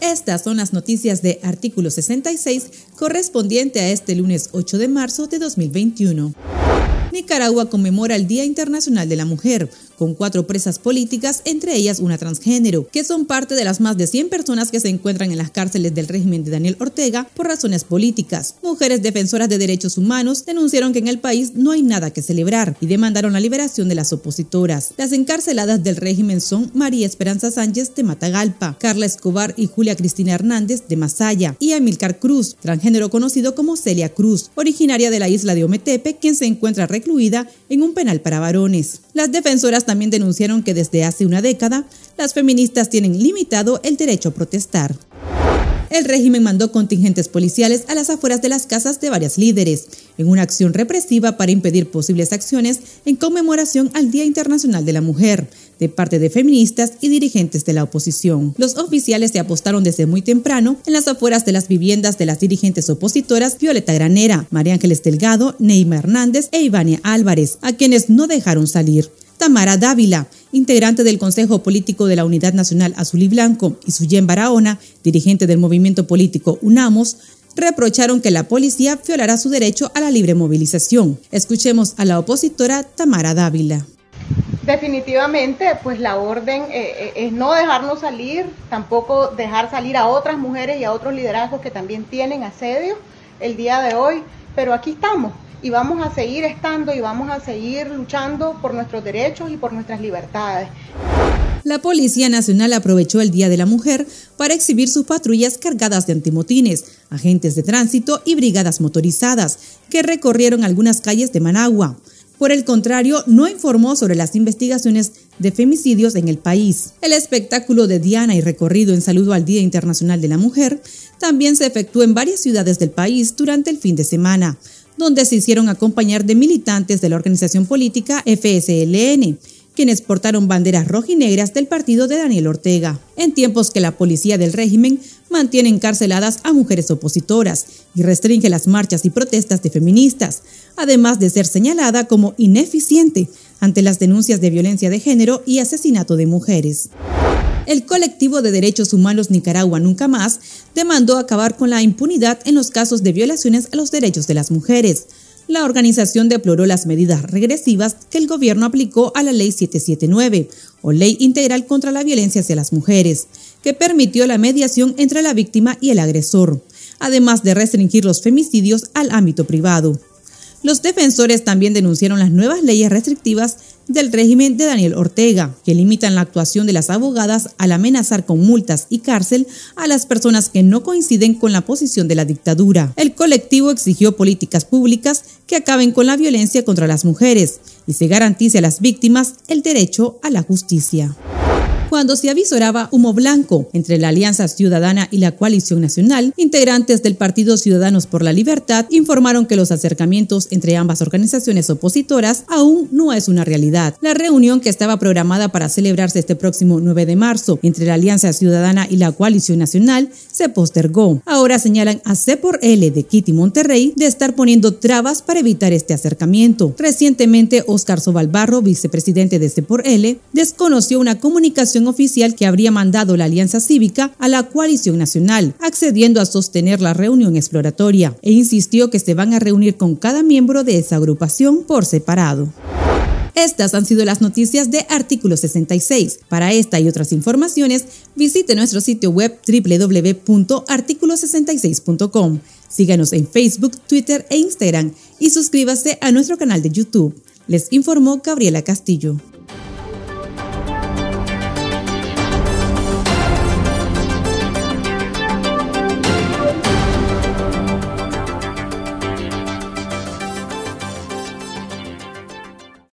Estas son las noticias de artículo 66 correspondiente a este lunes 8 de marzo de 2021. Nicaragua conmemora el Día Internacional de la Mujer, con cuatro presas políticas, entre ellas una transgénero, que son parte de las más de 100 personas que se encuentran en las cárceles del régimen de Daniel Ortega por razones políticas. Mujeres defensoras de derechos humanos denunciaron que en el país no hay nada que celebrar y demandaron la liberación de las opositoras. Las encarceladas del régimen son María Esperanza Sánchez de Matagalpa, Carla Escobar y Julia Cristina Hernández de Masaya y Amilcar Cruz, transgénero conocido como Celia Cruz, originaria de la isla de Ometepe, quien se encuentra recluida en un penal para varones. Las defensoras también denunciaron que desde hace una década las feministas tienen limitado el derecho a protestar. El régimen mandó contingentes policiales a las afueras de las casas de varias líderes, en una acción represiva para impedir posibles acciones en conmemoración al Día Internacional de la Mujer, de parte de feministas y dirigentes de la oposición. Los oficiales se apostaron desde muy temprano en las afueras de las viviendas de las dirigentes opositoras Violeta Granera, María Ángeles Delgado, Neima Hernández e Ivania Álvarez, a quienes no dejaron salir. Tamara Dávila, integrante del Consejo Político de la Unidad Nacional Azul y Blanco, y Suyen Barahona, dirigente del movimiento político UNAMOS, reprocharon que la policía violará su derecho a la libre movilización. Escuchemos a la opositora Tamara Dávila. Definitivamente, pues la orden eh, eh, es no dejarnos salir, tampoco dejar salir a otras mujeres y a otros liderazgos que también tienen asedio el día de hoy, pero aquí estamos y vamos a seguir estando y vamos a seguir luchando por nuestros derechos y por nuestras libertades. La Policía Nacional aprovechó el Día de la Mujer para exhibir sus patrullas cargadas de antimotines, agentes de tránsito y brigadas motorizadas que recorrieron algunas calles de Managua. Por el contrario, no informó sobre las investigaciones de femicidios en el país. El espectáculo de Diana y recorrido en saludo al Día Internacional de la Mujer también se efectuó en varias ciudades del país durante el fin de semana donde se hicieron acompañar de militantes de la organización política FSLN, quienes portaron banderas rojinegras del partido de Daniel Ortega, en tiempos que la policía del régimen mantiene encarceladas a mujeres opositoras y restringe las marchas y protestas de feministas, además de ser señalada como ineficiente ante las denuncias de violencia de género y asesinato de mujeres. El colectivo de derechos humanos Nicaragua Nunca Más demandó acabar con la impunidad en los casos de violaciones a los derechos de las mujeres. La organización deploró las medidas regresivas que el gobierno aplicó a la Ley 779, o Ley Integral contra la Violencia hacia las Mujeres, que permitió la mediación entre la víctima y el agresor, además de restringir los femicidios al ámbito privado. Los defensores también denunciaron las nuevas leyes restrictivas del régimen de Daniel Ortega, que limitan la actuación de las abogadas al amenazar con multas y cárcel a las personas que no coinciden con la posición de la dictadura. El colectivo exigió políticas públicas que acaben con la violencia contra las mujeres y se garantice a las víctimas el derecho a la justicia cuando se avisoraba humo blanco entre la Alianza Ciudadana y la Coalición Nacional, integrantes del Partido Ciudadanos por la Libertad informaron que los acercamientos entre ambas organizaciones opositoras aún no es una realidad. La reunión que estaba programada para celebrarse este próximo 9 de marzo entre la Alianza Ciudadana y la Coalición Nacional se postergó. Ahora señalan a C por L de Kitty Monterrey de estar poniendo trabas para evitar este acercamiento. Recientemente, Oscar Sobalbarro, vicepresidente de C por L, desconoció una comunicación oficial que habría mandado la Alianza Cívica a la coalición nacional, accediendo a sostener la reunión exploratoria, e insistió que se van a reunir con cada miembro de esa agrupación por separado. Estas han sido las noticias de Artículo 66. Para esta y otras informaciones, visite nuestro sitio web www.articulo66.com. Síganos en Facebook, Twitter e Instagram y suscríbase a nuestro canal de YouTube. Les informó Gabriela Castillo.